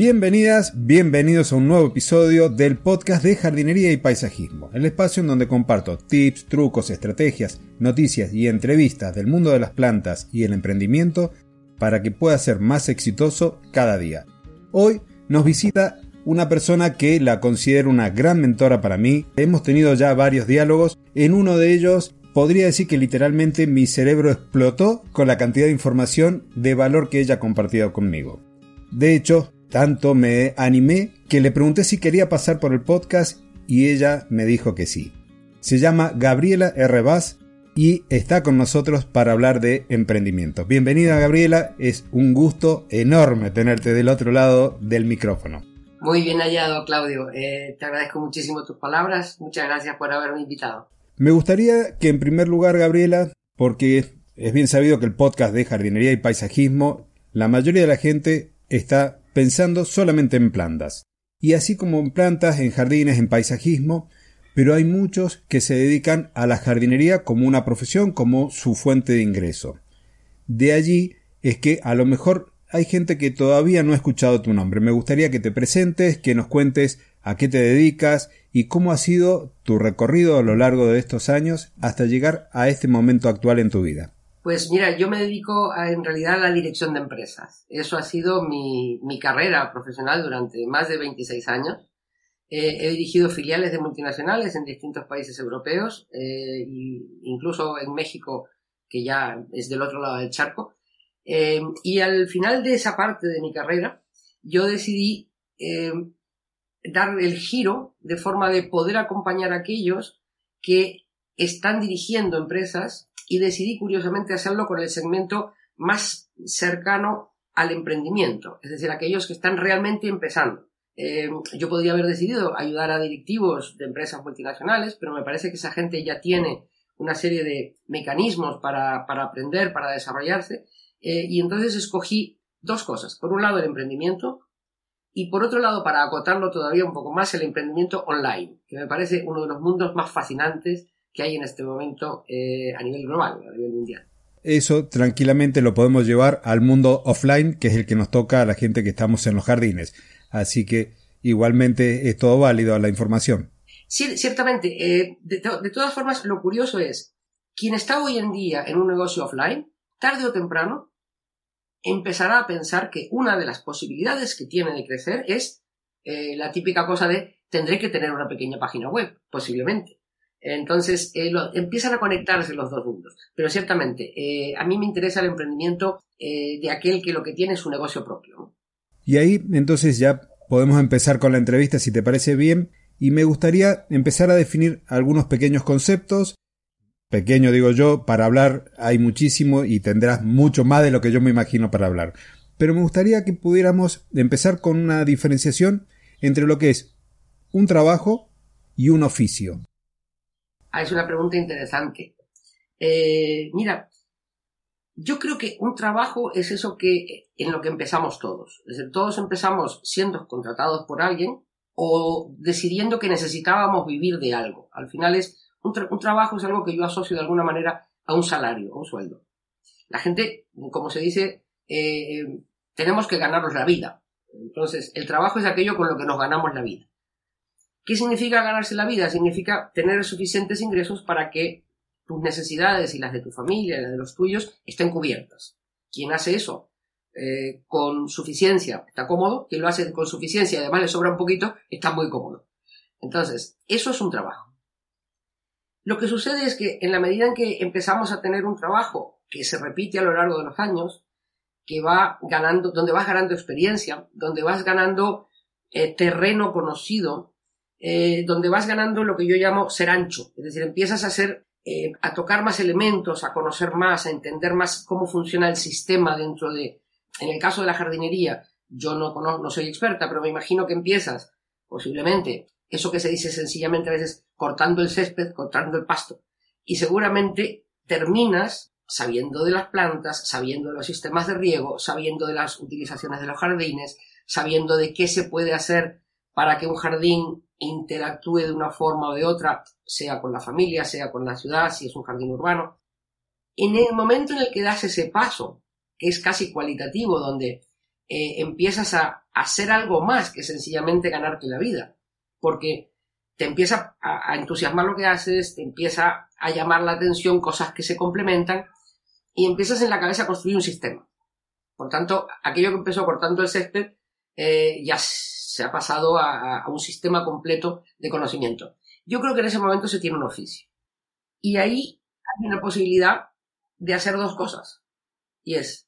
Bienvenidas, bienvenidos a un nuevo episodio del podcast de jardinería y paisajismo, el espacio en donde comparto tips, trucos, estrategias, noticias y entrevistas del mundo de las plantas y el emprendimiento para que pueda ser más exitoso cada día. Hoy nos visita una persona que la considero una gran mentora para mí. Hemos tenido ya varios diálogos, en uno de ellos podría decir que literalmente mi cerebro explotó con la cantidad de información de valor que ella ha compartido conmigo. De hecho, tanto me animé que le pregunté si quería pasar por el podcast y ella me dijo que sí. Se llama Gabriela R. y está con nosotros para hablar de emprendimiento. Bienvenida Gabriela, es un gusto enorme tenerte del otro lado del micrófono. Muy bien hallado, Claudio. Eh, te agradezco muchísimo tus palabras. Muchas gracias por haberme invitado. Me gustaría que en primer lugar, Gabriela, porque es bien sabido que el podcast de jardinería y paisajismo, la mayoría de la gente está pensando solamente en plantas. Y así como en plantas, en jardines, en paisajismo, pero hay muchos que se dedican a la jardinería como una profesión, como su fuente de ingreso. De allí es que a lo mejor hay gente que todavía no ha escuchado tu nombre. Me gustaría que te presentes, que nos cuentes a qué te dedicas y cómo ha sido tu recorrido a lo largo de estos años hasta llegar a este momento actual en tu vida. Pues mira, yo me dedico en realidad a la dirección de empresas. Eso ha sido mi, carrera profesional durante más de 26 años. Eh, he dirigido filiales de multinacionales en distintos países europeos, e incluso en México, que ya es del otro lado del charco. Eh, y al final de esa parte de mi carrera, yo decidí dar el giro de forma de poder acompañar a aquellos que están dirigiendo empresas y decidí curiosamente hacerlo con el segmento más cercano al emprendimiento, es decir, aquellos que están realmente empezando. Eh, yo podría haber decidido ayudar a directivos de empresas multinacionales, pero me parece que esa gente ya tiene una serie de mecanismos para, aprender, para desarrollarse, eh, y entonces escogí dos cosas. Por un lado, el emprendimiento, y por otro lado, para acotarlo todavía un poco más, el emprendimiento online, que me parece uno de los mundos más fascinantes que hay en este momento eh, a nivel global, a nivel mundial. Eso tranquilamente lo podemos llevar al mundo offline, que es el que nos toca a la gente que estamos en los jardines. Así que igualmente es todo válido a la información. Sí, ciertamente. Eh, de, de todas formas, lo curioso es, quien está hoy en día en un negocio offline, tarde o temprano, empezará a pensar que una de las posibilidades que tiene de crecer es eh, la típica cosa de tendré que tener una pequeña página web, posiblemente. Entonces, eh, empiezan a conectarse los dos mundos. Pero ciertamente, eh, a mí me interesa el emprendimiento eh, de aquel que lo que tiene es su negocio propio. Y ahí, entonces, ya podemos empezar con la entrevista, si te parece bien. Y me gustaría empezar a definir algunos pequeños conceptos. Pequeño, digo yo, para hablar hay muchísimo y tendrás mucho más de lo que yo me imagino para hablar. Pero me gustaría que pudiéramos empezar con una diferenciación entre lo que es un trabajo y un oficio. Ah, es una pregunta interesante. Eh, mira, yo creo que un trabajo es eso que en lo que empezamos todos. Es decir, todos empezamos siendo contratados por alguien o decidiendo que necesitábamos vivir de algo. Al final es un, trabajo es algo que yo asocio de alguna manera a un salario, a un sueldo. La gente, como se dice, eh, tenemos que ganarnos la vida. Entonces, el trabajo es aquello con lo que nos ganamos la vida. ¿Qué significa ganarse la vida? Significa tener suficientes ingresos para que tus necesidades y las de tu familia las de los tuyos estén cubiertas. ¿Quién hace eso? Eh, con suficiencia está cómodo, quien lo hace con suficiencia y además le sobra un poquito, está muy cómodo. Entonces, eso es un trabajo. Lo que sucede es que en la medida en que empezamos a tener un trabajo que se repite a lo largo de los años, que va ganando, donde vas ganando experiencia, donde vas ganando eh, terreno conocido, eh, donde vas ganando lo que yo llamo ser ancho, es decir, empiezas a ser, eh, a tocar más elementos, a conocer más, a entender más cómo funciona el sistema dentro de, en el caso de la jardinería, yo no conozco, no soy experta, pero me imagino que empiezas, posiblemente, eso que se dice sencillamente a veces cortando el césped, cortando el pasto, y seguramente terminas sabiendo de las plantas, sabiendo de los sistemas de riego, sabiendo de las utilizaciones de los jardines, sabiendo de qué se puede hacer para que un jardín interactúe de una forma o de otra, sea con la familia, sea con la ciudad, si es un jardín urbano. En el momento en el que das ese paso, que es casi cualitativo, donde eh, empiezas a hacer algo más que sencillamente ganarte la vida, porque te empieza a, entusiasmar lo que haces, te empieza a llamar la atención cosas que se complementan y empiezas en la cabeza a construir un sistema. Por tanto, aquello que empezó cortando el césped eh, ya se ha pasado a, un sistema completo de conocimiento. Yo creo que en ese momento se tiene un oficio. Y ahí hay una posibilidad de hacer dos cosas. Y es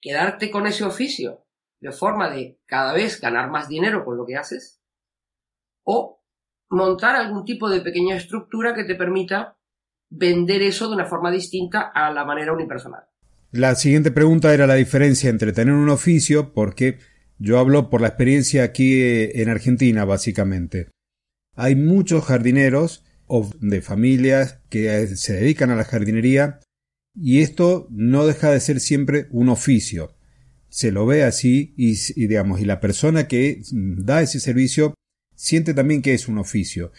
quedarte con ese oficio de forma de cada vez ganar más dinero con lo que haces o montar algún tipo de pequeña estructura que te permita vender eso de una forma distinta a la manera unipersonal. La siguiente pregunta era la diferencia entre tener un oficio, porque yo hablo por la experiencia aquí eh, en Argentina, básicamente. Hay muchos jardineros de familias que eh, se dedican a la jardinería y esto no deja de ser siempre un oficio. Se lo ve así y, digamos, y la persona que da ese servicio siente también que es un oficio.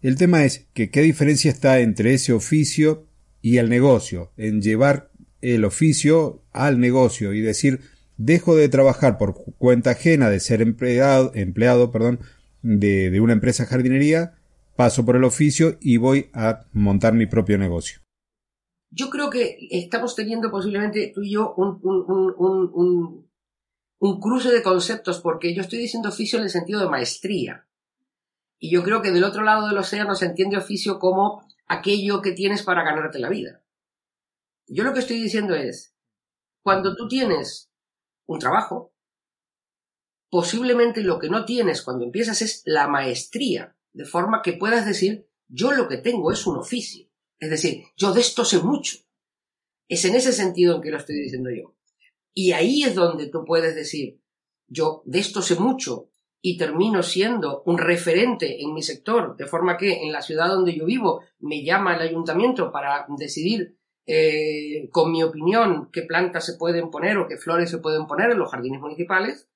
El tema es que qué diferencia está entre ese oficio y el negocio, en llevar el oficio al negocio y decir dejo de trabajar por cuenta ajena de ser empleado, empleado perdón, de, de una empresa jardinería, paso por el oficio y voy a montar mi propio negocio. Yo creo que estamos teniendo posiblemente tú y yo un, un, un, un, cruce de conceptos, porque yo estoy diciendo oficio en el sentido de maestría. Y yo creo que del otro lado del océano se entiende oficio como aquello que tienes para ganarte la vida. Yo lo que estoy diciendo es, cuando tú tienes un trabajo, posiblemente lo que no tienes cuando empiezas es la maestría, de forma que puedas decir, yo lo que tengo es un oficio. Es decir, yo de esto sé mucho. Es en ese sentido en que lo estoy diciendo yo. Y ahí es donde tú puedes decir, yo de esto sé mucho y termino siendo un referente en mi sector, de forma que en la ciudad donde yo vivo me llama el ayuntamiento para decidir eh, con mi opinión qué plantas se pueden poner o qué flores se pueden poner en los jardines municipales,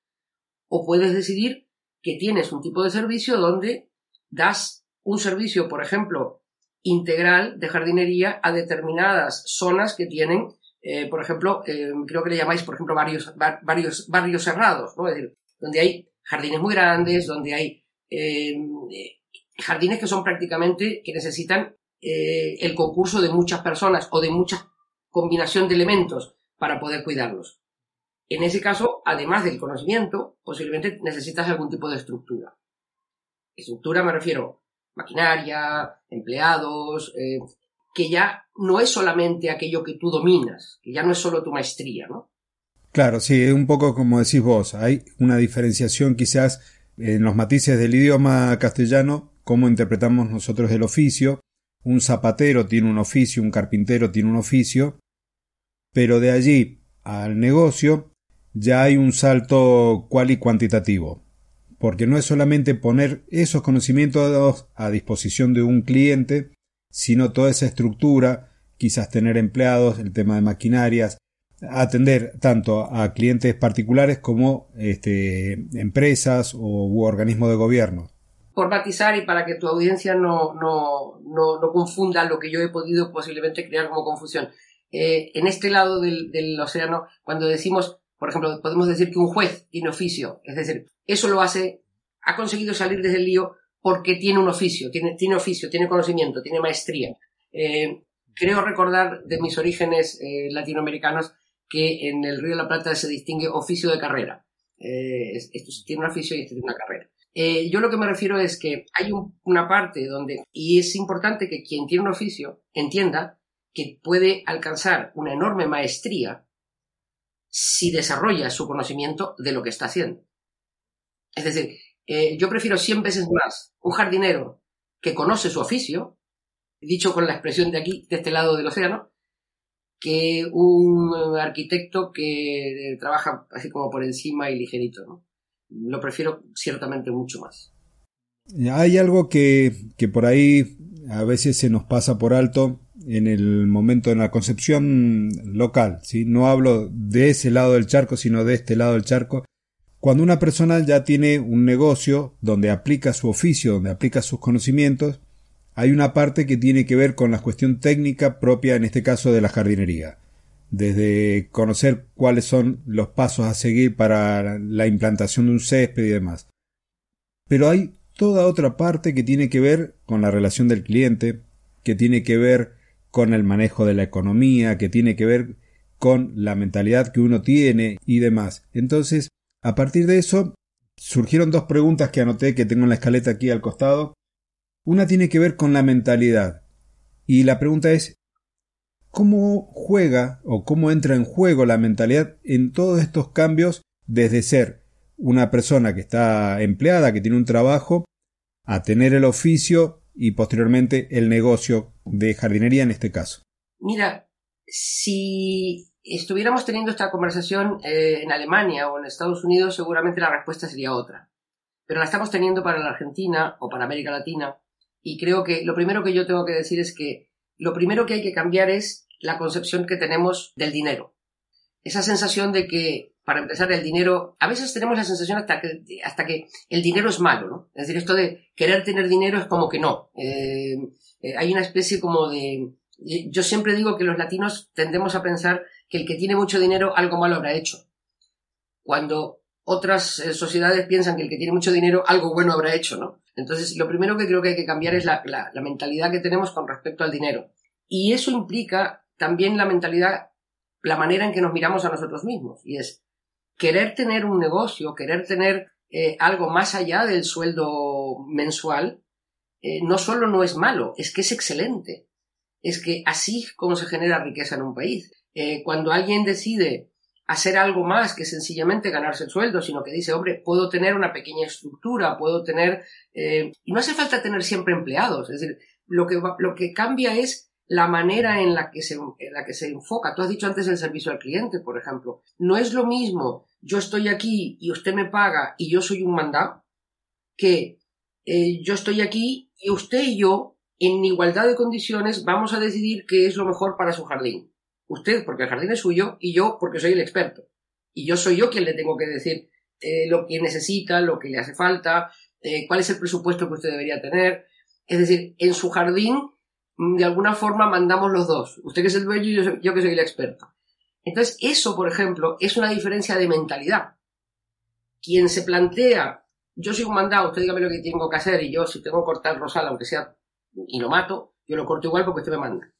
o puedes decidir que tienes un tipo de servicio donde das un servicio, por ejemplo, integral de jardinería a determinadas zonas que tienen, eh, por ejemplo, eh, creo que le llamáis, por ejemplo, varios, barrios cerrados, ¿no? Es decir, donde hay jardines muy grandes, donde hay jardines que son prácticamente, que necesitan eh, el concurso de muchas personas o de mucha combinación de elementos para poder cuidarlos. En ese caso, además del conocimiento, posiblemente necesitas algún tipo de estructura. Estructura me refiero maquinaria, empleados, eh, que ya no es solamente aquello que tú dominas, que ya no es solo tu maestría, ¿no? Claro, sí, es un poco como decís vos, hay una diferenciación quizás en los matices del idioma castellano, cómo interpretamos nosotros el oficio, un zapatero tiene un oficio, un carpintero tiene un oficio, pero de allí al negocio ya hay un salto cual y cuantitativo, porque no es solamente poner esos conocimientos a disposición de un cliente, sino toda esa estructura, quizás tener empleados, el tema de maquinarias, atender tanto a clientes particulares como este, empresas u organismos de gobierno por matizar y para que tu audiencia no, no, no, confunda lo que yo he podido posiblemente crear como confusión. Eh, en este lado del, del, océano, cuando decimos, por ejemplo, podemos decir que un juez tiene oficio, es decir, eso lo hace, ha conseguido salir desde el lío porque tiene un oficio, tiene, tiene oficio, tiene conocimiento, tiene maestría. Eh, creo recordar de mis orígenes eh, latinoamericanos que en el Río de la Plata se distingue oficio de carrera. esto tiene un oficio y este tiene una carrera. Eh, yo lo que me refiero es que hay una parte donde, y es importante que quien tiene un oficio entienda que puede alcanzar una enorme maestría si desarrolla su conocimiento de lo que está haciendo. Es decir, eh, yo prefiero 100 veces más un jardinero que conoce su oficio, dicho con la expresión de aquí, de este lado del océano, que un arquitecto que trabaja así como por encima y ligerito, ¿no? Lo prefiero ciertamente mucho más. Hay algo que, que por ahí a veces se nos pasa por alto en el momento de la concepción local, ¿sí? No hablo de ese lado del charco, sino de este lado del charco. Cuando una persona ya tiene un negocio donde aplica su oficio, donde aplica sus conocimientos, hay una parte que tiene que ver con la cuestión técnica propia, en este caso, de la jardinería. Desde conocer cuáles son los pasos a seguir para la implantación de un césped y demás. Pero hay toda otra parte que tiene que ver con la relación del cliente, que tiene que ver con el manejo de la economía, que tiene que ver con la mentalidad que uno tiene y demás. Entonces, a partir de eso, surgieron dos preguntas que anoté que tengo en la escaleta aquí al costado. Una tiene que ver con la mentalidad. Y la pregunta es, ¿cómo juega o cómo entra en juego la mentalidad en todos estos cambios desde ser una persona que está empleada, que tiene un trabajo, a tener el oficio y posteriormente el negocio de jardinería en este caso? Mira, si estuviéramos teniendo esta conversación eh, en Alemania o en Estados Unidos, seguramente la respuesta sería otra. Pero la estamos teniendo para la Argentina o para América Latina. Y creo que lo primero que yo tengo que decir es que lo primero que hay que cambiar es la concepción que tenemos del dinero. Esa sensación de que, para empezar, el dinero, a veces tenemos la sensación hasta que, hasta que el dinero es malo, ¿no? Es decir, esto de querer tener dinero es como que no. Eh, eh, hay una especie como de, yo siempre digo que los latinos tendemos a pensar que el que tiene mucho dinero algo malo habrá hecho. Cuando otras eh, sociedades piensan que el que tiene mucho dinero algo bueno habrá hecho, ¿no? Entonces, lo primero que creo que hay que cambiar es la, la mentalidad que tenemos con respecto al dinero. Y eso implica también la mentalidad, la manera en que nos miramos a nosotros mismos. Y es querer tener un negocio, querer tener eh, algo más allá del sueldo mensual, eh, no solo no es malo, es que es excelente. Es que así como se genera riqueza en un país. Cuando alguien decide hacer algo más que sencillamente ganarse el sueldo, sino que dice, hombre, puedo tener una pequeña estructura, puedo tener... y no hace falta tener siempre empleados, es decir, lo que, lo que cambia es la manera en la, que se, en la que se enfoca. Tú has dicho antes el servicio al cliente, por ejemplo. No es lo mismo yo estoy aquí y usted me paga y yo soy un mandado que eh, yo estoy aquí y usted y yo, en igualdad de condiciones, vamos a decidir qué es lo mejor para su jardín. Usted porque el jardín es suyo y yo porque soy el experto. Y yo soy yo quien le tengo que decir eh, lo que necesita, lo que le hace falta, eh, cuál es el presupuesto que usted debería tener. Es decir, en su jardín Mm, de alguna forma mandamos los dos. Usted que es el dueño y yo, que soy el experto. Entonces, eso, por ejemplo, es una diferencia de mentalidad. Quien se plantea, yo soy un mandado, usted dígame lo que tengo que hacer y yo si tengo que cortar rosal, aunque sea, y lo mato, yo lo corto igual porque usted me manda.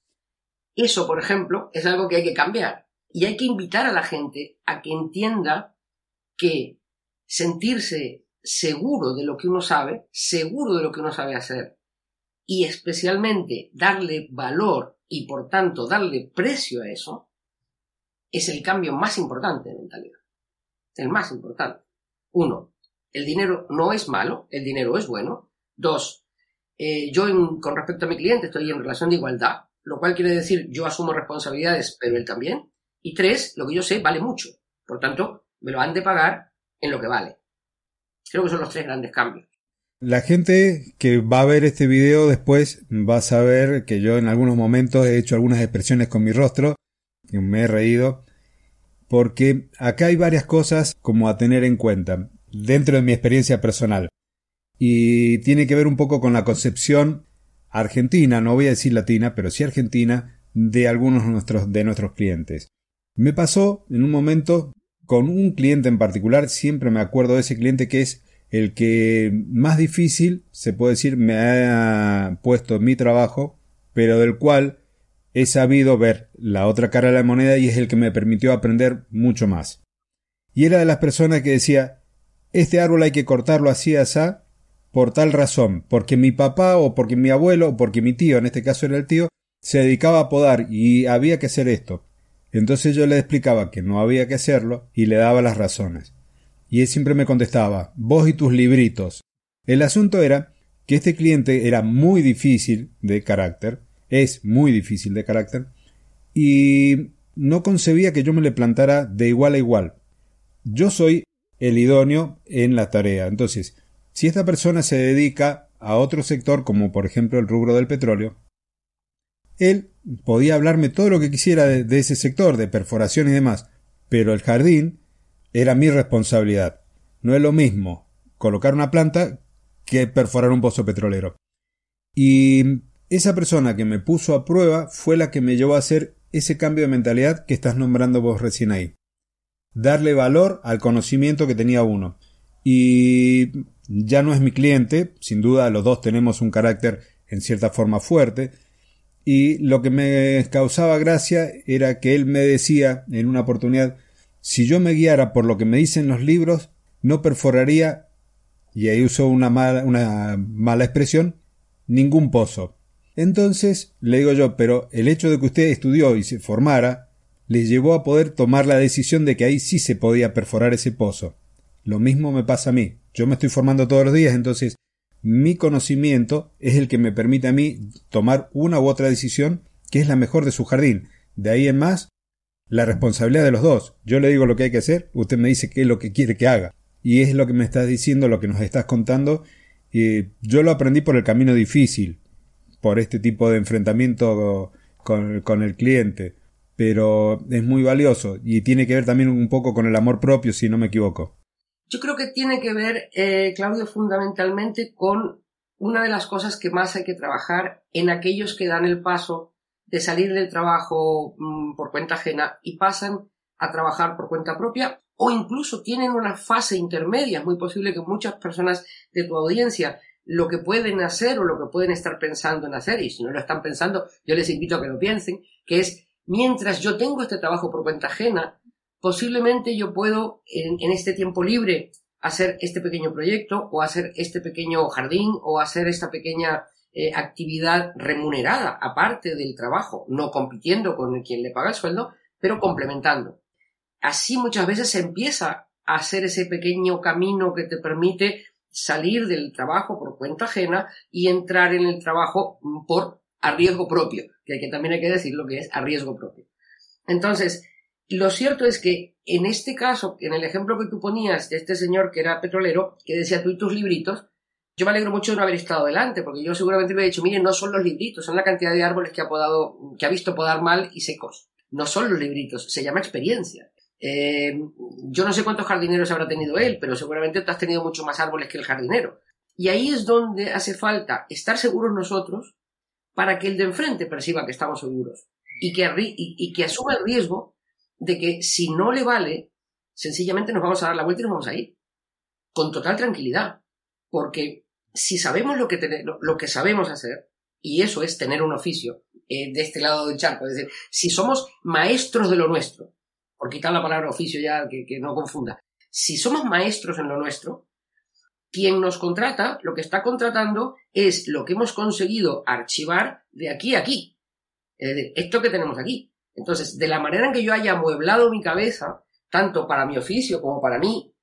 Eso, por ejemplo, es algo que hay que cambiar. Y hay que invitar a la gente a que entienda que sentirse seguro de lo que uno sabe, seguro de lo que uno sabe hacer, y especialmente darle valor y por tanto darle precio a eso, es el cambio más importante de mentalidad. El más importante. Uno, el dinero no es malo, el dinero es bueno. Dos, eh, yo con respecto a mi cliente estoy en relación de igualdad, lo cual quiere decir yo asumo responsabilidades, pero él también. Y tres, lo que yo sé vale mucho. Por tanto, me lo han de pagar en lo que vale. Creo que son los tres grandes cambios. La gente que va a ver este video después va a saber que yo en algunos momentos he hecho algunas expresiones con mi rostro, que me he reído, porque acá hay varias cosas como a tener en cuenta dentro de mi experiencia personal. Y tiene que ver un poco con la concepción argentina, no voy a decir latina, pero sí argentina, de algunos de nuestros, clientes. Me pasó en un momento con un cliente en particular, siempre me acuerdo de ese cliente que es el que más difícil, se puede decir, me ha puesto en mi trabajo, pero del cual he sabido ver la otra cara de la moneda y es el que me permitió aprender mucho más. Y era de las personas que decía, este árbol hay que cortarlo así, así, por tal razón, porque mi papá o porque mi abuelo o porque mi tío, en este caso era el tío, se dedicaba a podar y había que hacer esto. Entonces yo le explicaba que no había que hacerlo y le daba las razones y él siempre me contestaba, vos y tus libritos. El asunto era que este cliente era muy difícil de carácter, es muy difícil de carácter, y no concebía que yo me le plantara de igual a igual. Yo soy el idóneo en la tarea. Entonces, si esta persona se dedica a otro sector, como por ejemplo el rubro del petróleo, él podía hablarme todo lo que quisiera de, ese sector, de perforación y demás, pero el jardín era mi responsabilidad. No es lo mismo colocar una planta que perforar un pozo petrolero. Y esa persona que me puso a prueba fue la que me llevó a hacer ese cambio de mentalidad que estás nombrando vos recién ahí. Darle valor al conocimiento que tenía uno. Y ya no es mi cliente, sin duda los dos tenemos un carácter en cierta forma fuerte, y lo que me causaba gracia era que él me decía en una oportunidad, si yo me guiara por lo que me dicen los libros, no perforaría, y ahí usó una mala, una mala expresión, ningún pozo. Entonces le digo yo, pero el hecho de que usted estudió y se formara, le llevó a poder tomar la decisión de que ahí sí se podía perforar ese pozo. Lo mismo me pasa a mí. Yo me estoy formando todos los días, entonces mi conocimiento es el que me permite a mí tomar una u otra decisión que es la mejor de su jardín. De ahí en más, la responsabilidad de los dos. Yo le digo lo que hay que hacer, usted me dice qué es lo que quiere que haga. Y es lo que me estás diciendo, lo que nos estás contando. Yo lo aprendí por el camino difícil, por este tipo de enfrentamiento con el cliente. Pero es muy valioso y tiene que ver también un poco con el amor propio, si no me equivoco. Yo creo que tiene que ver, eh, Claudio, fundamentalmente con una de las cosas que más hay que trabajar en aquellos que dan el paso de salir del trabajo mm, por cuenta ajena y pasan a trabajar por cuenta propia o incluso tienen una fase intermedia. Es muy posible que muchas personas de tu audiencia lo que pueden hacer o lo que pueden estar pensando en hacer, y si no lo están pensando, yo les invito a que lo piensen, que es mientras yo tengo este trabajo por cuenta ajena, posiblemente yo puedo en, este tiempo libre hacer este pequeño proyecto o hacer este pequeño jardín o hacer esta pequeña eh, actividad remunerada aparte del trabajo, no compitiendo con quien le paga el sueldo, pero complementando. Así muchas veces se empieza a hacer ese pequeño camino que te permite salir del trabajo por cuenta ajena y entrar en el trabajo por a riesgo propio, que, que también hay que decir lo que es a riesgo propio. Entonces, lo cierto es que en este caso, en el ejemplo que tú ponías de este señor que era petrolero, que decía tú y tus libritos, yo me alegro mucho de no haber estado delante, porque yo seguramente me he dicho, miren, no son los libritos, son la cantidad de árboles que ha podado, que ha visto podar mal y secos. No son los libritos, se llama experiencia. Eh, yo no sé cuántos jardineros habrá tenido él, pero seguramente tú has tenido mucho más árboles que el jardinero. Y ahí es donde hace falta estar seguros nosotros para que el de enfrente perciba que estamos seguros y que, y que asuma el riesgo de que si no le vale, sencillamente nos vamos a dar la vuelta y nos vamos a ir. Con total tranquilidad. Porque si sabemos lo que, lo, que sabemos hacer, y eso es tener un oficio eh, de este lado del charco, es decir, si somos maestros de lo nuestro, por quitar la palabra oficio ya que, que no confunda, si somos maestros en lo nuestro, quien nos contrata, lo que está contratando es lo que hemos conseguido archivar de aquí a aquí. Es decir, esto que tenemos aquí. Entonces, de la manera en que yo haya amueblado mi cabeza, tanto para mi oficio como para mí,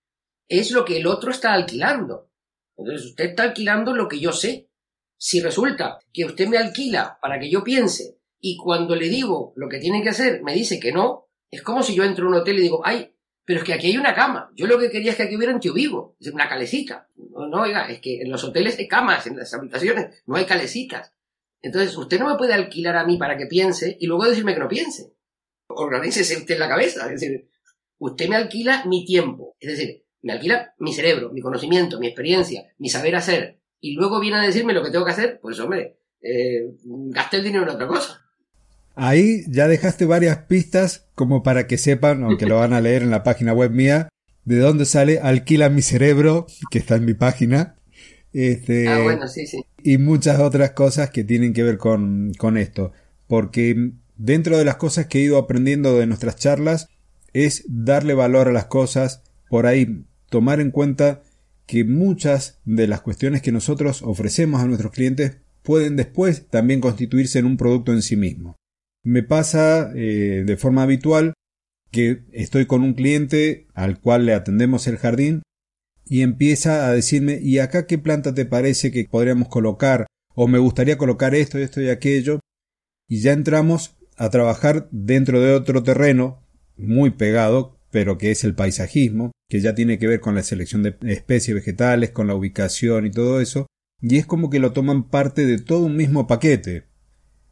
es lo que el otro está alquilando. Entonces, usted está alquilando lo que yo sé. Si resulta que usted me alquila para que yo piense y cuando le digo lo que tiene que hacer me dice que no, es como si yo entro a un hotel y digo, ay, pero es que aquí hay una cama. Yo lo que quería es que aquí hubiera un tío vivo, una calecita. No, no, oiga, es que en los hoteles hay camas, en las habitaciones, no hay calecitas. Entonces, usted no me puede alquilar a mí para que piense y luego decirme que no piense. Organícese usted en la cabeza. Es decir, usted me alquila mi tiempo. Es decir, me alquila mi cerebro, mi conocimiento, mi experiencia, mi saber hacer. Y luego viene a decirme lo que tengo que hacer. Pues, hombre, eh, gaste el dinero en otra cosa. Ahí ya dejaste varias pistas como para que sepan, aunque lo van a leer en la página web mía, de dónde sale Alquila mi cerebro, que está en mi página. Este, ah, bueno, sí, sí. Y muchas otras cosas que tienen que ver con, con esto. Porque dentro de las cosas que he ido aprendiendo de nuestras charlas es darle valor a las cosas, por ahí tomar en cuenta que muchas de las cuestiones que nosotros ofrecemos a nuestros clientes pueden después también constituirse en un producto en sí mismo. Me pasa eh, de forma habitual que estoy con un cliente al cual le atendemos el jardín y empieza a decirme ¿y acá qué planta te parece que podríamos colocar? o me gustaría colocar esto, esto y aquello y ya entramos a trabajar dentro de otro terreno muy pegado, pero que es el paisajismo, que ya tiene que ver con la selección de especies vegetales, con la ubicación y todo eso, y es como que lo toman parte de todo un mismo paquete.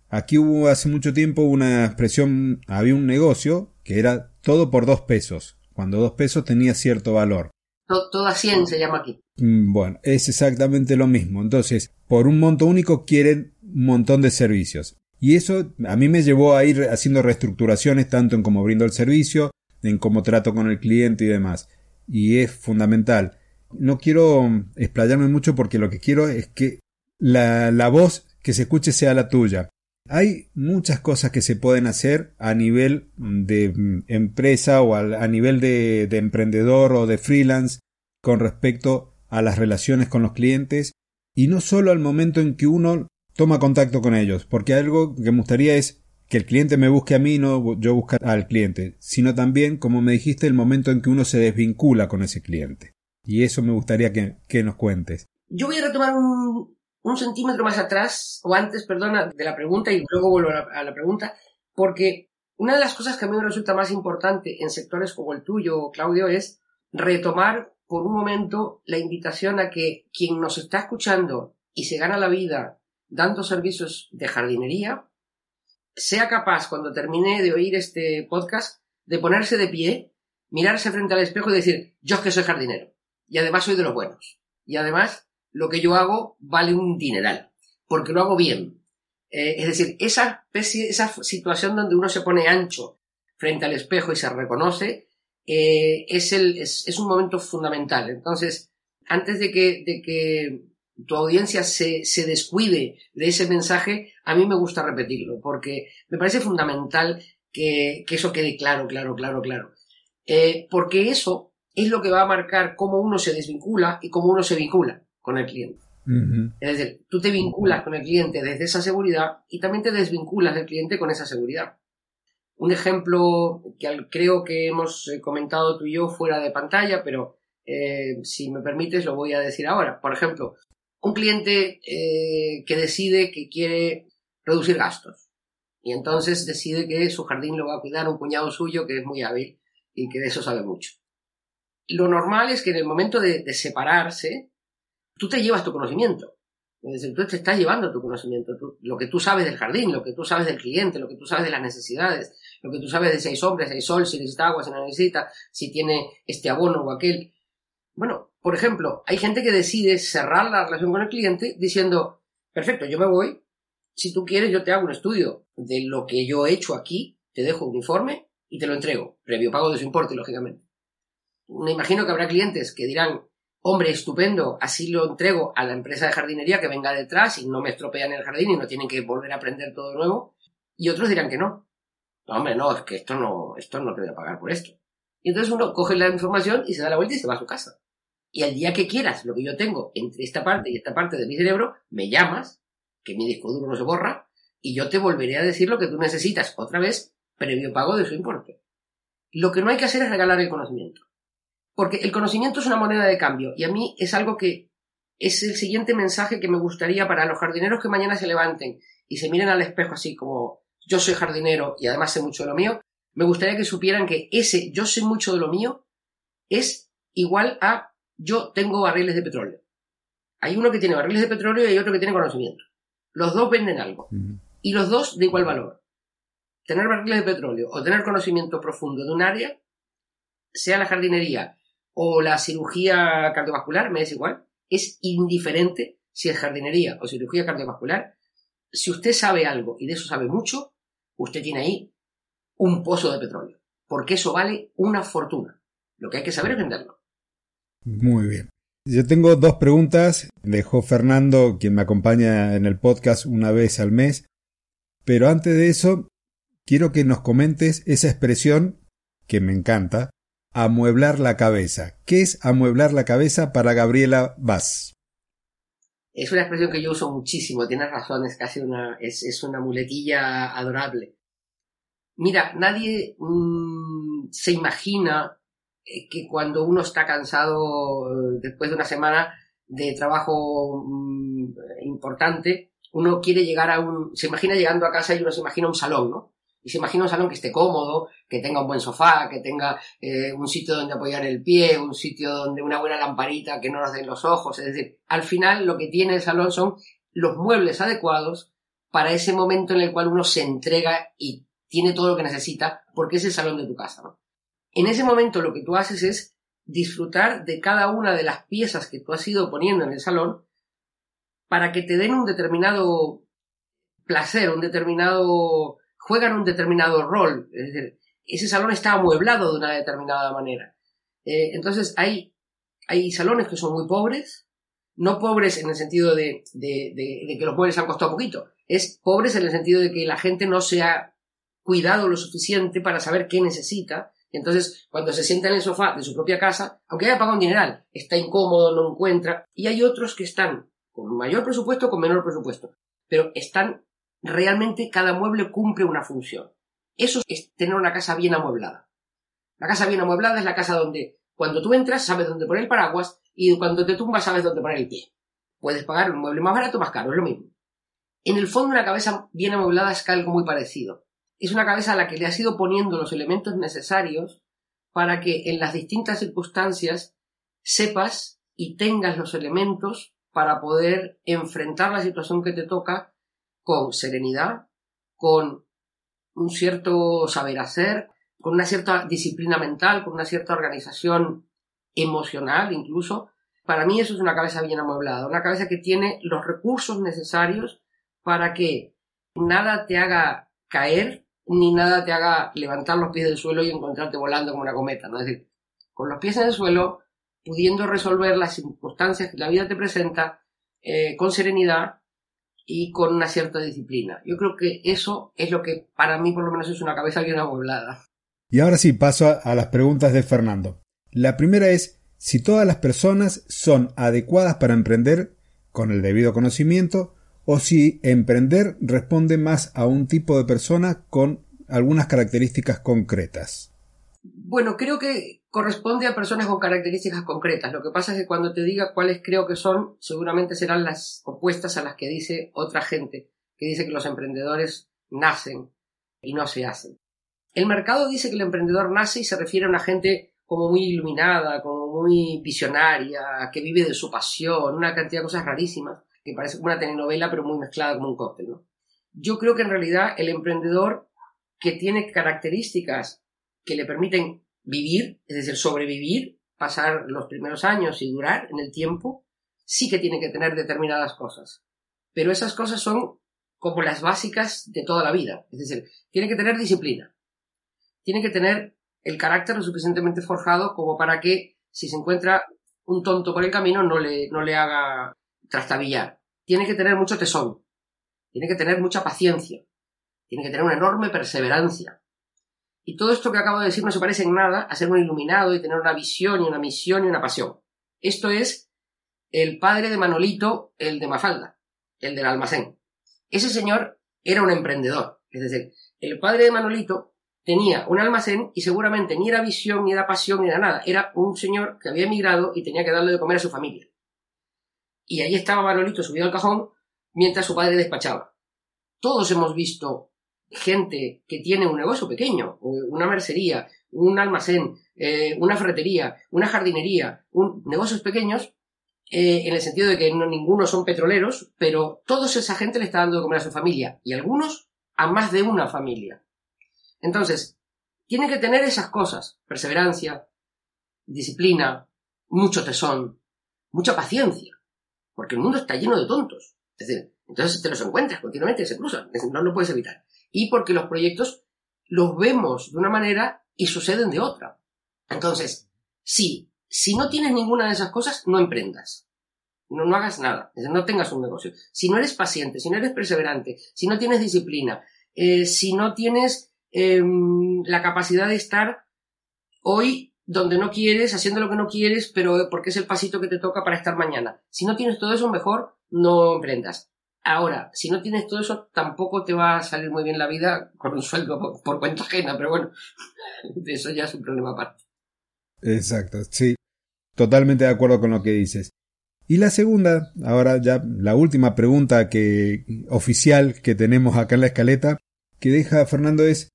Aquí hubo hace mucho tiempo una expresión, había un negocio que era todo por dos pesos, cuando dos pesos tenía cierto valor. Todo a 100 se llama aquí. Mm, bueno, es exactamente lo mismo. Entonces, por un monto único quieren un montón de servicios. Y eso a mí me llevó a ir haciendo reestructuraciones tanto en cómo brindo el servicio, en cómo trato con el cliente y demás. Y es fundamental. No quiero explayarme mucho porque lo que quiero es que la, la voz que se escuche sea la tuya. Hay muchas cosas que se pueden hacer a nivel de mm, empresa o a, nivel de, de emprendedor o de freelance con respecto a las relaciones con los clientes y no solo al momento en que uno toma contacto con ellos, porque algo que me gustaría es que el cliente me busque a mí, no yo buscar al cliente, sino también, como me dijiste, el momento en que uno se desvincula con ese cliente. Y eso me gustaría que, que nos cuentes. Yo voy a retomar un, un centímetro más atrás, o antes, perdona, de la pregunta y luego vuelvo a la, pregunta, porque una de las cosas que a mí me resulta más importante en sectores como el tuyo, Claudio, es retomar por un momento la invitación a que quien nos está escuchando y se gana la vida dando servicios de jardinería, sea capaz, cuando termine de oír este podcast, de ponerse de pie, mirarse frente al espejo y decir, yo es que soy jardinero. Y además soy de los buenos. Y además lo que yo hago vale un dineral, porque lo hago bien. Eh, es decir, esa, especie, esa situación donde uno se pone ancho frente al espejo y se reconoce, eh, es, el, es, un momento fundamental. Entonces, antes de que, de que tu audiencia se, se, descuide de ese mensaje, a mí me gusta repetirlo, porque me parece fundamental que, que eso quede claro, claro, claro, claro. Eh, porque eso es lo que va a marcar cómo uno se desvincula y cómo uno se vincula con el cliente. Es decir, tú te vinculas con el cliente desde esa seguridad y también te desvinculas del cliente con esa seguridad. Un ejemplo que creo que hemos eh, comentado tú y yo fuera de pantalla, pero eh, si me permites lo voy a decir ahora. Por ejemplo, un cliente eh, que decide que quiere reducir gastos y entonces decide que su jardín lo va a cuidar un cuñado suyo que es muy hábil y que de eso sabe mucho. Lo normal es que en el momento de separarse, tú te llevas tu conocimiento. Es decir, tú te estás llevando tu conocimiento, lo que tú sabes del jardín, lo que tú sabes del cliente, lo que tú sabes de las necesidades, lo que tú sabes de si hay sombra, si hay sol, si necesita agua, si no necesita, si tiene este abono o aquel. Bueno, por ejemplo, hay gente que decide cerrar la relación con el cliente diciendo, perfecto, yo me voy, si tú quieres yo te hago un estudio de lo que yo he hecho aquí, te dejo un informe y te lo entrego, previo pago de su importe, lógicamente. Me imagino que habrá clientes que dirán, hombre, estupendo, así lo entrego a la empresa de jardinería que venga detrás y no me estropean el jardín y no tienen que volver a aprender todo nuevo. Y otros dirán que no. hombre, no, es que esto no, esto no te voy a pagar por esto. Y entonces uno coge la información y se da la vuelta y se va a su casa. Y al día que quieras, lo que yo tengo entre esta parte y esta parte de mi cerebro, me llamas, que mi disco duro no se borra, y yo te volveré a decir lo que tú necesitas otra vez, previo pago de su importe. Lo que no hay que hacer es regalar el conocimiento. Porque el conocimiento es una moneda de cambio y a mí es algo que es el siguiente mensaje que me gustaría para los jardineros que mañana se levanten y se miren al espejo así como yo soy jardinero y además sé mucho de lo mío, me gustaría que supieran que ese yo sé mucho de lo mío es igual a yo tengo barriles de petróleo. Hay uno que tiene barriles de petróleo y hay otro que tiene conocimiento. Los dos venden algo. Y los dos de igual valor. Tener barriles de petróleo o tener conocimiento profundo de un área, sea la jardinería, o la cirugía cardiovascular, me es igual, es indiferente si es jardinería o cirugía cardiovascular. Si usted sabe algo y de eso sabe mucho, usted tiene ahí un pozo de petróleo, porque eso vale una fortuna. Lo que hay que saber es venderlo. Muy bien. Yo tengo dos preguntas. Dejó Fernando, quien me acompaña en el podcast una vez al mes. Pero antes de eso, quiero que nos comentes esa expresión que me encanta, amueblar la cabeza. ¿Qué es amueblar la cabeza para Gabriela Vaz? Es una expresión que yo uso muchísimo, tienes razón, es casi una, es, una muletilla adorable. Mira, nadie mm, se imagina eh, que cuando uno está cansado eh, después de una semana de trabajo mm, importante, uno quiere llegar a un, se imagina llegando a casa y uno se imagina un salón, ¿no? Y se imagina un salón que esté cómodo, que tenga un buen sofá, que tenga eh, un sitio donde apoyar el pie, un sitio donde una buena lamparita que no nos den los ojos. Es decir, al final lo que tiene el salón son los muebles adecuados para ese momento en el cual uno se entrega y tiene todo lo que necesita porque es el salón de tu casa. En ese momento lo que tú haces es disfrutar de cada una de las piezas que tú has ido poniendo en el salón para que te den un determinado placer, un determinado, juegan un determinado rol. Es decir, ese salón está amueblado de una determinada manera. Eh, entonces hay, hay salones que son muy pobres, no pobres en el sentido de, que los muebles han costado poquito, es pobres en el sentido de que la gente no se ha cuidado lo suficiente para saber qué necesita. Entonces, cuando se sienta en el sofá de su propia casa, aunque haya pagado un dineral, está incómodo, no encuentra. Y hay otros que están con mayor presupuesto, con menor presupuesto. Pero están realmente, cada mueble cumple una función. Eso es tener una casa bien amueblada. La casa bien amueblada es la casa donde cuando tú entras sabes dónde poner el paraguas y cuando te tumbas sabes dónde poner el pie. Puedes pagar un mueble más barato o más caro, es lo mismo. En el fondo una cabeza bien amueblada es algo muy parecido. Es una cabeza a la que le has ido poniendo los elementos necesarios para que en las distintas circunstancias sepas y tengas los elementos para poder enfrentar la situación que te toca con serenidad, con un cierto saber hacer, con una cierta disciplina mental, con una cierta organización emocional incluso. Para mí eso es una cabeza bien amueblada, una cabeza que tiene los recursos necesarios para que nada te haga caer ni nada te haga levantar los pies del suelo y encontrarte volando como una cometa, ¿no? Es decir, con los pies en el suelo, pudiendo resolver las circunstancias que la vida te presenta eh, con serenidad y con una cierta disciplina. Yo creo que eso es lo que para mí por lo menos es una cabeza bien amueblada. Y ahora sí paso a, las preguntas de Fernando. La primera es si todas las personas son adecuadas para emprender con el debido conocimiento o si emprender responde más a un tipo de persona con algunas características concretas. Bueno, creo que corresponde a personas con características concretas. Lo que pasa es que cuando te diga cuáles creo que son, seguramente serán las opuestas a las que dice otra gente, que dice que los emprendedores nacen y no se hacen. El mercado dice que el emprendedor nace y se refiere a una gente como muy iluminada, como muy visionaria, que vive de su pasión, una cantidad de cosas rarísimas, que parece como una telenovela pero muy mezclada como un cóctel. Yo creo que en realidad el emprendedor que tiene características que le permiten vivir, es decir, sobrevivir, pasar los primeros años y durar en el tiempo, sí que tiene que tener determinadas cosas. Pero esas cosas son como las básicas de toda la vida. Es decir, tiene que tener disciplina. Tiene que tener el carácter lo suficientemente forjado como para que si se encuentra un tonto por el camino no le, no le haga trastabillar. Tiene que tener mucho tesón. Tiene que tener mucha paciencia. Tiene que tener una enorme perseverancia. Y todo esto que acabo de decir no se parece en nada a ser un iluminado y tener una visión y una misión y una pasión. Esto es el padre de Manolito, el de Mafalda, el del almacén. Ese señor era un emprendedor. Es decir, el padre de Manolito tenía un almacén y seguramente ni era visión, ni era pasión, ni era nada. Era un señor que había emigrado y tenía que darle de comer a su familia. Y allí estaba Manolito subido al cajón mientras su padre despachaba. Todos hemos visto gente que tiene un negocio pequeño, una mercería, un almacén, eh, una ferretería, una jardinería, un, negocios pequeños, eh, en el sentido de que no, ninguno son petroleros, pero toda esa gente le está dando de comer a su familia y algunos a más de una familia. Entonces, tiene que tener esas cosas, perseverancia, disciplina, mucho tesón, mucha paciencia, porque el mundo está lleno de tontos. Decir, entonces te los encuentras continuamente, se cruzan, no lo puedes evitar y porque los proyectos los vemos de una manera y suceden de otra. Entonces, sí, si no tienes ninguna de esas cosas, no emprendas. No, no hagas nada, no tengas un negocio. Si no eres paciente, si no eres perseverante, si no tienes disciplina, eh, si no tienes em, la capacidad de estar hoy donde no quieres, haciendo lo que no quieres, pero porque es el pasito que te toca para estar mañana. Si no tienes todo eso, mejor no emprendas. Ahora, si no tienes todo eso, tampoco te va a salir muy bien la vida con un sueldo por, cuenta ajena, pero bueno, eso ya es un problema aparte. Exacto, sí. Totalmente de acuerdo con lo que dices. Y la segunda, ahora ya la última pregunta que oficial que tenemos acá en la escaleta, que deja Fernando es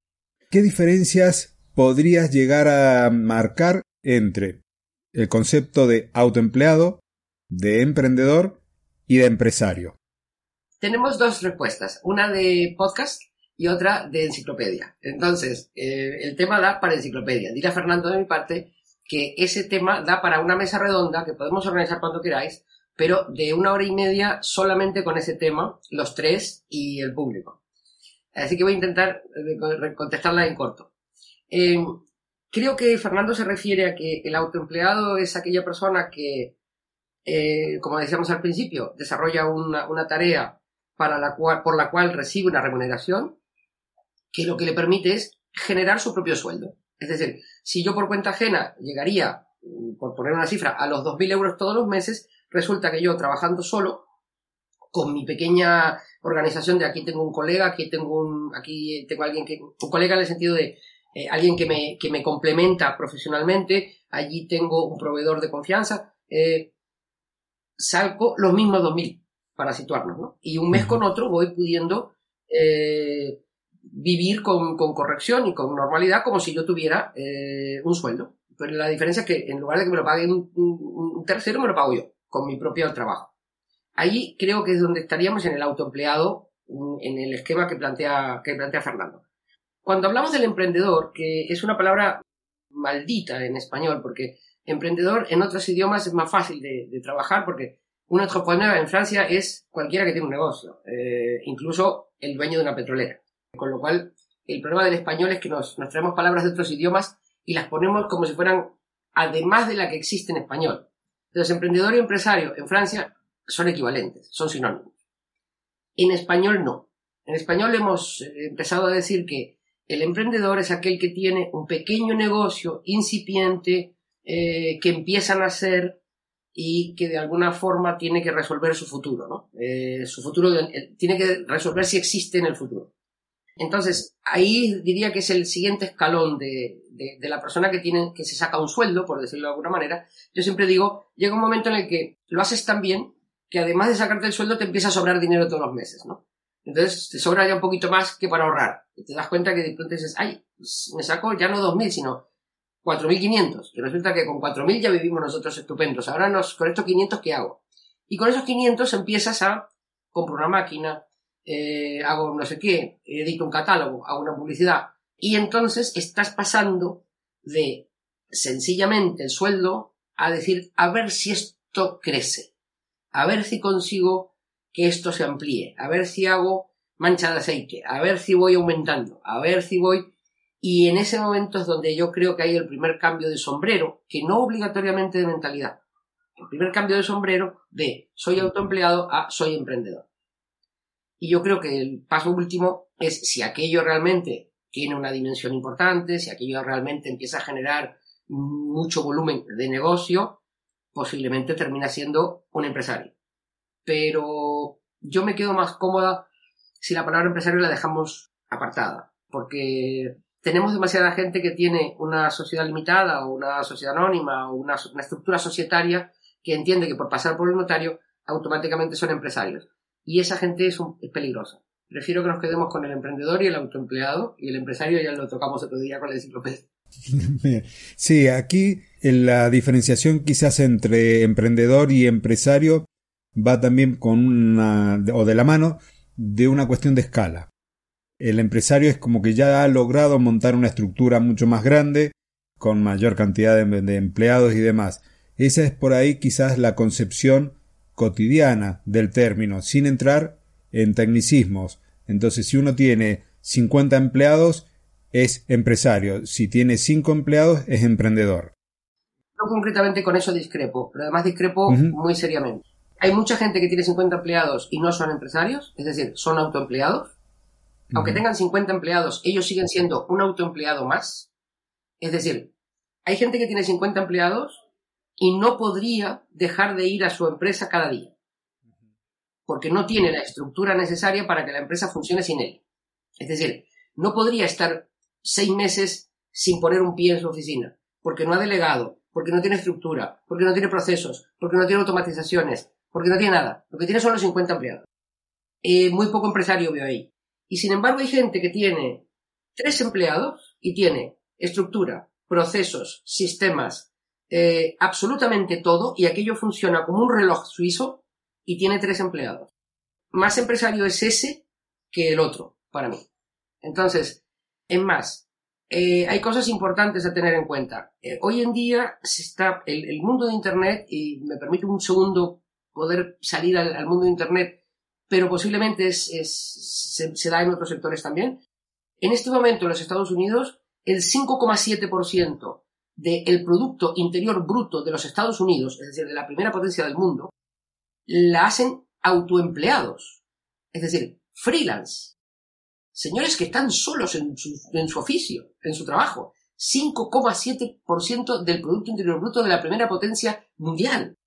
¿qué diferencias podrías llegar a marcar entre el concepto de autoempleado, de emprendedor y de empresario? Tenemos dos respuestas, una de podcast y otra de enciclopedia. Entonces, eh, el tema da para enciclopedia. Dirá Fernando de mi parte que ese tema da para una mesa redonda que podemos organizar cuando queráis, pero de una hora y media solamente con ese tema, los tres y el público. Así que voy a intentar eh, contestarla en corto. Eh, creo que Fernando se refiere a que el autoempleado es aquella persona que, como decíamos al principio, desarrolla una, tarea para la cual, por la cual recibe una remuneración, que lo que le permite es generar su propio sueldo. Es decir, si yo por cuenta ajena llegaría, mm, por poner una cifra, a los 2.000 euros todos los meses, resulta que yo trabajando solo, con mi pequeña organización de aquí tengo un colega, aquí tengo un, aquí tengo alguien que, un colega en el sentido de eh, alguien que me, que me complementa profesionalmente, allí tengo un proveedor de confianza, eh, salgo los mismos 2.000 para situarnos, ¿no? Y un mes con otro voy pudiendo eh, vivir con, corrección y con normalidad como si yo tuviera eh, un sueldo. Pero la diferencia es que en lugar de que me lo pague un, tercero, me lo pago yo, con mi propio trabajo. Ahí creo que es donde estaríamos en el autoempleado, en el esquema que plantea, que plantea Fernando. Cuando hablamos del emprendedor, que es una palabra maldita en español, porque emprendedor en otros idiomas es más fácil de, trabajar, porque un entrepreneur en Francia es cualquiera que tiene un negocio, eh, incluso el dueño de una petrolera. Con lo cual, el problema del español es que nos, traemos palabras de otros idiomas y las ponemos como si fueran además de la que existe en español. Entonces, emprendedor y empresario en Francia son equivalentes, son sinónimos. En español no. En español hemos eh, empezado a decir que el emprendedor es aquel que tiene un pequeño negocio incipiente eh, que empieza a nacer y que de alguna forma tiene que resolver su futuro, ¿no? Eh, su futuro tiene que resolver si existe en el futuro. Entonces, ahí diría que es el siguiente escalón de, la persona que tiene, que se saca un sueldo, por decirlo de alguna manera. Yo siempre digo, llega un momento en el que lo haces tan bien que además de sacarte el sueldo te empieza a sobrar dinero todos los meses, ¿no? Entonces te sobra ya un poquito más que para ahorrar. Y te das cuenta que de pronto dices, ay, pues me saco ya no 2.000, sino 4.500. Que resulta que con 4.000 ya vivimos nosotros estupendos. Ahora nos, con estos 500, ¿qué hago? Y con esos 500 empiezas a comprar una máquina, eh, hago no sé qué, edito un catálogo, hago una publicidad. Y entonces estás pasando de sencillamente el sueldo a decir, a ver si esto crece, a ver si consigo que esto se amplíe, a ver si hago mancha de aceite, a ver si voy aumentando, a ver si voy... Y en ese momento es donde yo creo que hay el primer cambio de sombrero, que no obligatoriamente de mentalidad. El primer cambio de sombrero de soy autoempleado a soy emprendedor. Y yo creo que el paso último es si aquello realmente tiene una dimensión importante, si aquello realmente empieza a generar mucho volumen de negocio, posiblemente termina siendo un empresario. Pero yo me quedo más cómoda si la palabra empresario la dejamos apartada, porque tenemos demasiada gente que tiene una sociedad limitada o una sociedad anónima o una, estructura societaria que entiende que por pasar por el notario automáticamente son empresarios y esa gente es, peligrosa. Prefiero que nos quedemos con el emprendedor y el autoempleado y el empresario ya lo tocamos otro día con la enciclopedia. Sí, aquí la diferenciación quizás entre emprendedor y empresario va también con una, o de la mano, de una cuestión de escala. El empresario es como que ya ha logrado montar una estructura mucho más grande, con mayor cantidad de empleados y demás. Esa es por ahí quizás la concepción cotidiana del término, sin entrar en tecnicismos. Entonces, si uno tiene 50 empleados, es empresario. Si tiene 5 empleados, es emprendedor. No concretamente con eso discrepo, pero además discrepo muy seriamente. Hay mucha gente que tiene 50 empleados y no son empresarios, es decir, son autoempleados. Aunque tengan 50 empleados, ellos siguen siendo un autoempleado más. Es decir, hay gente que tiene 50 empleados y no podría dejar de ir a su empresa cada día, porque no tiene la estructura necesaria para que la empresa funcione sin él. Es decir, no podría estar seis meses sin poner un pie en su oficina, porque no ha delegado, porque no tiene estructura, porque no tiene procesos, porque no tiene automatizaciones, porque no tiene nada. Lo que tiene son los 50 empleados. Eh, muy poco empresario veo ahí. Y sin embargo hay gente que tiene tres empleados y tiene estructura, procesos, sistemas, eh, absolutamente todo y aquello funciona como un reloj suizo y tiene tres empleados. Más empresario es ese que el otro, para mí. Entonces, en más, eh, hay cosas importantes a tener en cuenta. Eh, hoy en día está el, mundo de Internet, y me permite un segundo poder salir al, mundo de Internet, pero posiblemente se, da en otros sectores también. En este momento en los Estados Unidos, el 5,7% del Producto Interior Bruto de los Estados Unidos, es decir, de la primera potencia del mundo, la hacen autoempleados, es decir, freelance. Señores que están solos en su oficio, en su trabajo. 5,7% del Producto Interior Bruto de la primera potencia mundial.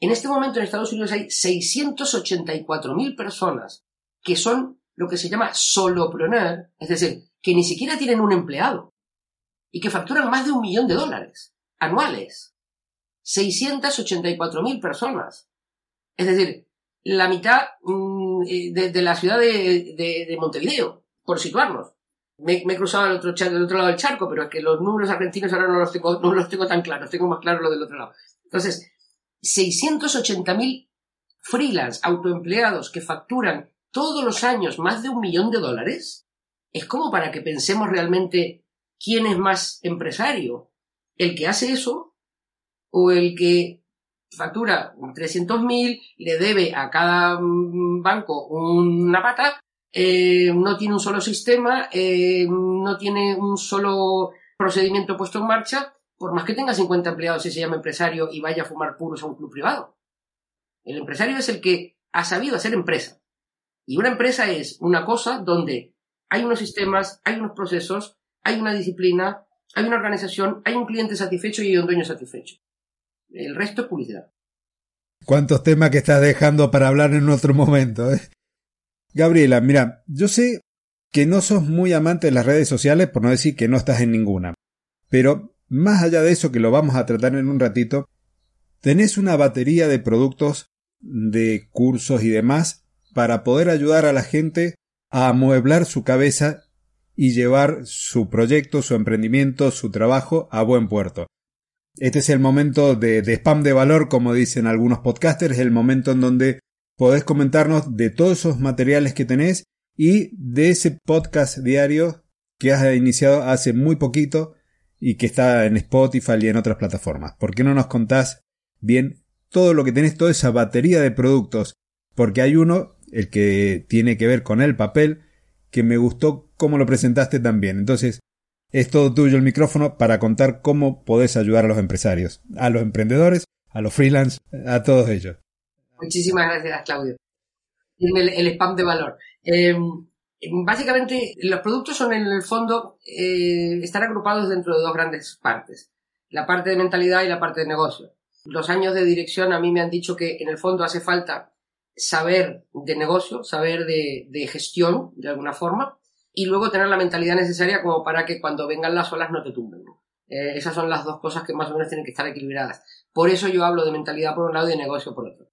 En este momento en Estados Unidos hay 684.000 personas que son lo que se llama solopreneur, es decir, que ni siquiera tienen un empleado y que facturan más de un millón de dólares anuales. 684.000 personas. Es decir, la mitad mm, eh, de, la ciudad de, Montevideo, por situarnos. Me, he cruzado al otro, otro lado del charco, pero es que los números argentinos ahora no los tengo, no los tengo tan claros, tengo más claro lo del otro lado. Entonces, 680.000 freelance autoempleados que facturan todos los años más de un millón de dólares, es como para que pensemos realmente quién es más empresario, el que hace eso o el que factura 300.000, le debe a cada mm, banco una pata, eh, no tiene un solo sistema, eh, no tiene un solo procedimiento puesto en marcha, por más que tenga 50 empleados y se llama empresario y vaya a fumar puros a un club privado. El empresario es el que ha sabido hacer empresa. Y una empresa es una cosa donde hay unos sistemas, hay unos procesos, hay una disciplina, hay una organización, hay un cliente satisfecho y hay un dueño satisfecho. El resto es publicidad. ¿Cuántos temas que estás dejando para hablar en otro momento? Eh? Gabriela, mira, yo sé que no sos muy amante de las redes sociales, por no decir que no estás en ninguna. Pero, más allá de eso, que lo vamos a tratar en un ratito, tenés una batería de productos, de cursos y demás, para poder ayudar a la gente a amueblar su cabeza y llevar su proyecto, su emprendimiento, su trabajo a buen puerto. Este es el momento de, spam de valor, como dicen algunos podcasters, el momento en donde podés comentarnos de todos esos materiales que tenés y de ese podcast diario que has iniciado hace muy poquito y que está en Spotify y en otras plataformas. ¿Por qué no nos contás bien todo lo que tenés, toda esa batería de productos? Porque hay uno, el que tiene que ver con el papel, que me gustó cómo lo presentaste también. Entonces, es todo tuyo el micrófono para contar cómo podés ayudar a los empresarios, a los emprendedores, a los freelance, a todos ellos. Muchísimas gracias, Claudio. El, el spam de valor. Em, básicamente, los productos son en el fondo, eh, están agrupados dentro de dos grandes partes. La parte de mentalidad y la parte de negocio. Los años de dirección a mí me han dicho que en el fondo hace falta saber de negocio, saber de, gestión, de alguna forma, y luego tener la mentalidad necesaria como para que cuando vengan las olas no te tumben. Eh, esas son las dos cosas que más o menos tienen que estar equilibradas. Por eso yo hablo de mentalidad por un lado y de negocio por otro.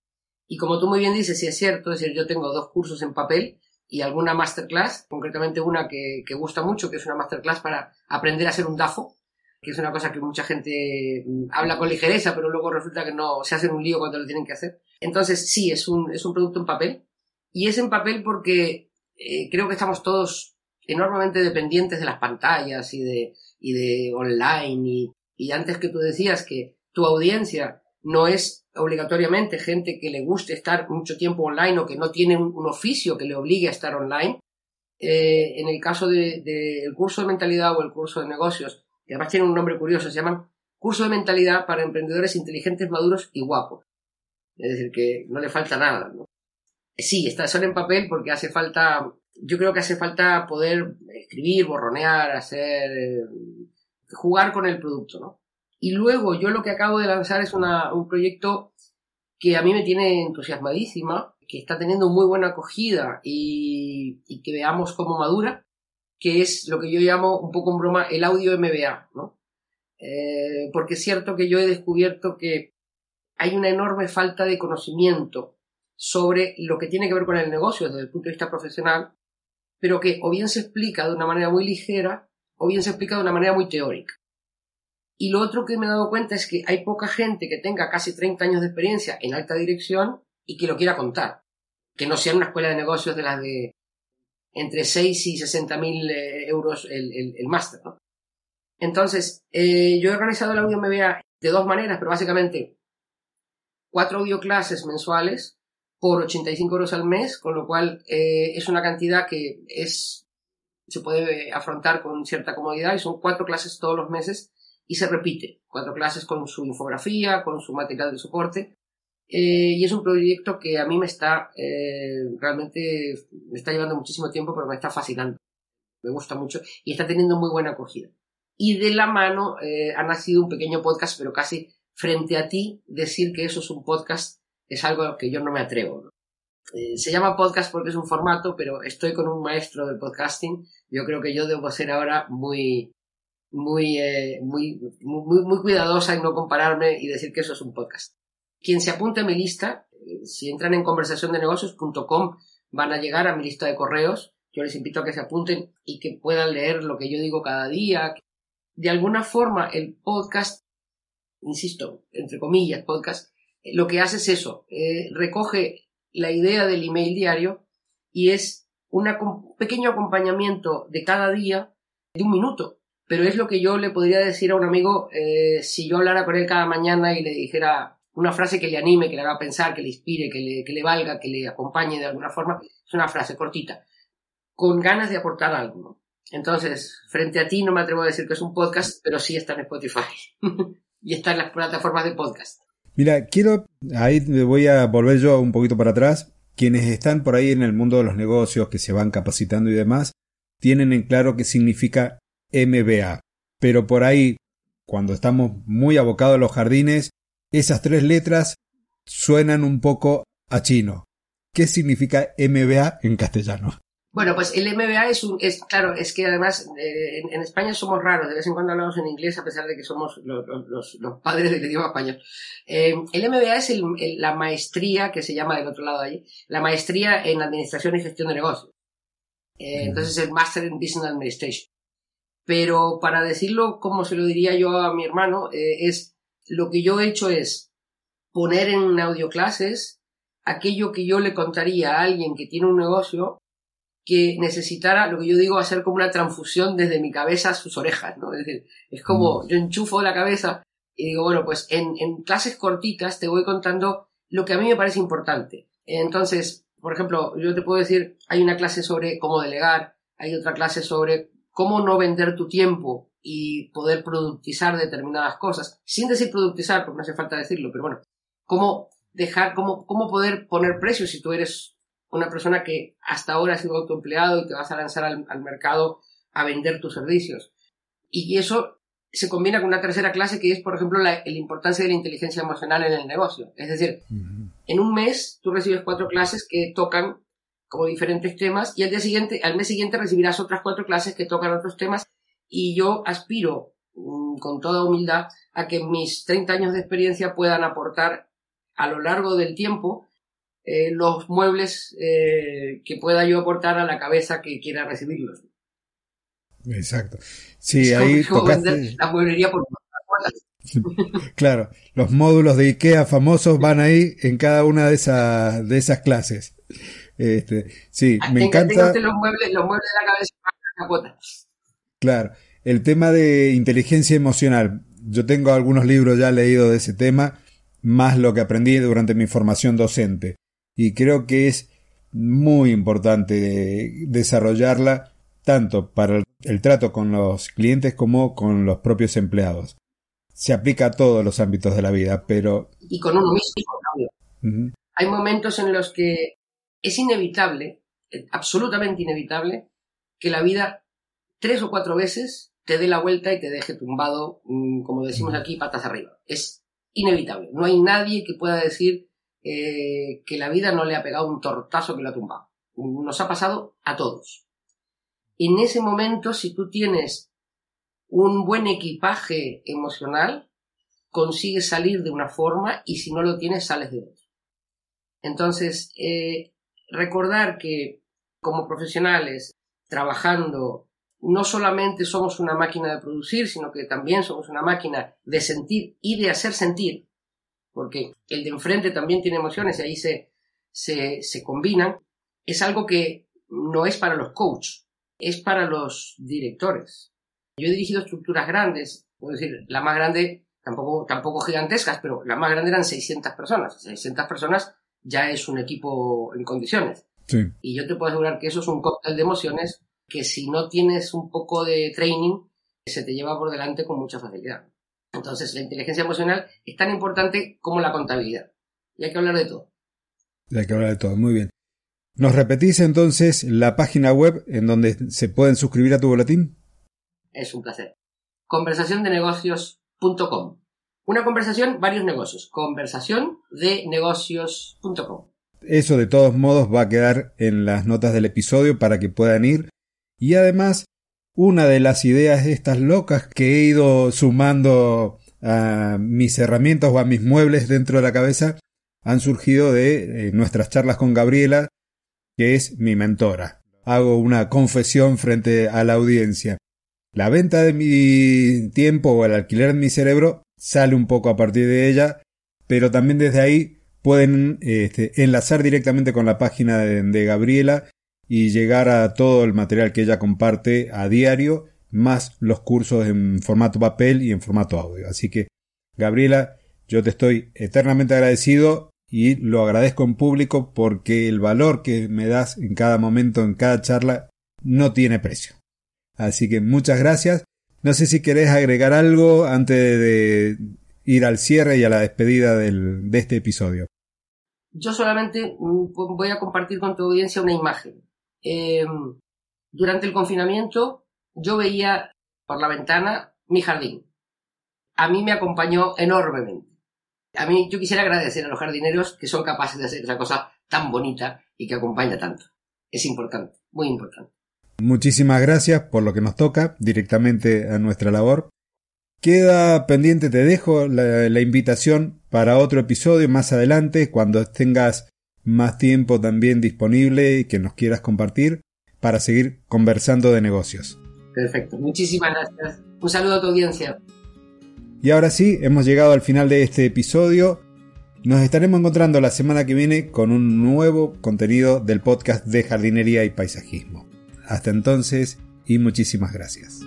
Y como tú muy bien dices, si es cierto, es decir, yo tengo dos cursos en papel y alguna masterclass, concretamente una que, que gusta mucho, que es una masterclass para aprender a ser un DAFO, que es una cosa que mucha gente mm, habla con ligereza, pero luego resulta que no se hacen un lío cuando lo tienen que hacer. Entonces, sí, es un, es un producto en papel. Y es en papel porque eh, creo que estamos todos enormemente dependientes de las pantallas y de, y de online y, y antes que tú decías que tu audiencia no es obligatoriamente gente que le guste estar mucho tiempo online o que no tiene un, oficio que le obligue a estar online. Eh, en el caso del de, curso de mentalidad o el curso de negocios, que además tiene un nombre curioso, se llaman curso de mentalidad para emprendedores inteligentes, maduros y guapos. Es decir, que no le falta nada. ¿no? Sí, está solo en papel porque hace falta yo creo que hace falta poder escribir, borronear, hacer, eh, jugar con el producto, ¿no? Y luego yo lo que acabo de lanzar es una, un proyecto que a mí me tiene entusiasmadísima, que está teniendo muy buena acogida y, y que veamos cómo madura, que es lo que yo llamo un poco en broma el audio MBA, ¿no? Eh, porque es cierto que yo he descubierto que hay una enorme falta de conocimiento sobre lo que tiene que ver con el negocio desde el punto de vista profesional pero que o bien se explica de una manera muy ligera o bien se explica de una manera muy teórica. Y lo otro que me he dado cuenta es que hay poca gente que tenga casi 30 años de experiencia en alta dirección y que lo quiera contar. Que no sea una escuela de negocios de las de entre 6 y 60 mil eh, euros el, el, máster. ¿no? Entonces, eh, yo he organizado la Audio MBA de dos maneras, pero básicamente cuatro audioclases mensuales por 85 euros al mes, con lo cual eh, es una cantidad que es, se puede afrontar con cierta comodidad y son cuatro clases todos los meses y se repite. Cuatro clases con su infografía, con su material de soporte. Eh, y es un proyecto que a mí me está eh, realmente me está llevando muchísimo tiempo, pero me está fascinando. Me gusta mucho y está teniendo muy buena acogida. Y de la mano eh, ha nacido un pequeño podcast, pero casi frente a ti, decir que eso es un podcast es algo que yo no me atrevo. se llama podcast porque es un formato, pero estoy con un maestro del podcasting. Yo creo que yo debo ser ahora muy, muy, eh, muy, muy, muy cuidadosa en no compararme y decir que eso es un podcast. Quien se apunte a mi lista, eh, si entran en conversaciondenegocios.com, van a llegar a mi lista de correos. Yo les invito a que se apunten y que puedan leer lo que yo digo cada día. De alguna forma, el podcast, insisto, entre comillas, podcast, eh, lo que hace es eso, recoge la idea del email diario y es un pequeño acompañamiento de cada día de un minuto pero es lo que yo le podría decir a un amigo eh, si yo hablara con él cada mañana y le dijera una frase que le anime, que le haga pensar, que le inspire, que le, que le valga, que le acompañe de alguna forma. Es una frase cortita, con ganas de aportar algo. Entonces, frente a ti no me atrevo a decir que es un podcast, pero sí está en Spotify y está en las plataformas de podcast. Mira, quiero, ahí me voy a volver yo un poquito para atrás. Quienes están por ahí en el mundo de los negocios, que se van capacitando y demás, tienen en claro qué significa MBA. Pero por ahí, cuando estamos muy abocados a los jardines, esas tres letras suenan un poco a chino. ¿Qué significa MBA en castellano? Bueno, pues el MBA es un, es claro, es que además eh, en, España somos raros, de vez en cuando hablamos en inglés a pesar de que somos los, padres del idioma español. Eh, el MBA es la maestría que se llama del otro lado de allí, la maestría en administración y gestión de negocios. Eh, entonces el Master in Business Administration pero para decirlo como se lo diría yo a mi hermano, eh, es lo que yo he hecho es poner en audioclases aquello que yo le contaría a alguien que tiene un negocio que necesitara, lo que yo digo, hacer como una transfusión desde mi cabeza a sus orejas, ¿no? Es decir, es como mm. yo enchufo la cabeza y digo, bueno, pues en, en clases cortitas te voy contando lo que a mí me parece importante. Entonces, por ejemplo, yo te puedo decir, hay una clase sobre cómo delegar, hay otra clase sobre cómo no vender tu tiempo y poder productizar determinadas cosas, sin decir productizar, porque no hace falta decirlo, pero bueno, cómo dejar, cómo, cómo poder poner precios si tú eres una persona que hasta ahora ha sido autoempleado y te vas a lanzar al, mercado a vender tus servicios. Y eso se combina con una tercera clase que es, por ejemplo, la, importancia de la inteligencia emocional en el negocio. Es decir, en un mes tú recibes cuatro clases que tocan como diferentes temas y al día siguiente, al mes siguiente recibirás otras cuatro clases que tocan otros temas y yo aspiro mm, con toda humildad a que mis 30 años de experiencia puedan aportar a lo largo del tiempo eh, los muebles eh, que pueda yo aportar a la cabeza que quiera recibirlos. Exacto. Sí, ahí tocaste... la mueblería por Claro, los módulos de IKEA famosos van ahí en cada una de, esas de esas clases. Este, sí, me encanta. Los muebles, los muebles de la cabeza Claro, el tema de inteligencia emocional. Yo tengo algunos libros ya leídos de ese tema, más lo que aprendí durante mi formación docente. Y creo que es muy importante desarrollarla tanto para el trato con los clientes como con los propios empleados. Se aplica a todos los ámbitos de la vida, pero... Y con uno mismo, Hay momentos en los que es inevitable, eh, absolutamente inevitable, que la vida tres o cuatro veces te dé la vuelta y te deje tumbado, mm, como decimos aquí, patas arriba. Es inevitable. No hay nadie que pueda decir eh, que la vida no le ha pegado un tortazo que lo ha tumbado. Nos ha pasado a todos. En ese momento, si tú tienes un buen equipaje emocional, consigues salir de una forma y si no lo tienes, sales de otra. Entonces, eh, recordar que como profesionales, trabajando, no solamente somos una máquina de producir, sino que también somos una máquina de sentir y de hacer sentir, porque el de enfrente también tiene emociones y ahí se, se, se combinan, es algo que no es para los coaches, es para los directores. Yo he dirigido estructuras grandes, puedo decir, la más grande tampoco, tampoco gigantescas, pero la más grande eran 600 personas. 600 personas ya es un equipo en condiciones. Y yo te puedo asegurar que eso es un cóctel de emociones que si no tienes un poco de training, se te lleva por delante con mucha facilidad. Entonces, la inteligencia emocional es tan importante como la contabilidad. Y hay que hablar de todo. hay que hablar de todo, muy bien. ¿Nos repetís entonces la página web en donde se pueden suscribir a tu boletín? Es un placer. Conversaciondenegocios.com. Una conversación, varios negocios. Conversación de negocios.com. Eso de todos modos va a quedar en las notas del episodio para que puedan ir. Y además, una de las ideas estas locas que he ido sumando a mis herramientas o a mis muebles dentro de la cabeza han surgido de eh, nuestras charlas con Gabriela, que es mi mentora. Hago una confesión frente a la audiencia. La venta de mi tiempo o el alquiler de mi cerebro sale un poco a partir de ella, pero también desde ahí pueden este, enlazar directamente con la página de, Gabriela y llegar a todo el material que ella comparte a diario, más los cursos en formato papel y en formato audio. Así que, Gabriela, yo te estoy eternamente agradecido y lo agradezco en público porque el valor que me das en cada momento, en cada charla, no tiene precio. Así que muchas gracias. No sé si querés agregar algo antes de ir al cierre y a la despedida de este episodio. Yo solamente mm, voy a compartir con tu audiencia una imagen. Em, durante el confinamiento yo veía por la ventana mi jardín. A mí me acompañó enormemente. A mí yo quisiera agradecer a los jardineros que son capaces de hacer esa cosa tan bonita y que acompaña tanto. Es importante, muy importante. Muchísimas gracias por lo que nos toca directamente a nuestra labor. Queda pendiente, te dejo la, invitación para otro episodio más adelante, cuando tengas más tiempo también disponible y que nos quieras compartir para seguir conversando de negocios. Perfecto, muchísimas gracias. Un saludo a tu audiencia. Y ahora sí, hemos llegado al final de este episodio. Nos estaremos encontrando la semana que viene con un nuevo contenido del podcast de jardinería y paisajismo. Hasta entonces y muchísimas gracias.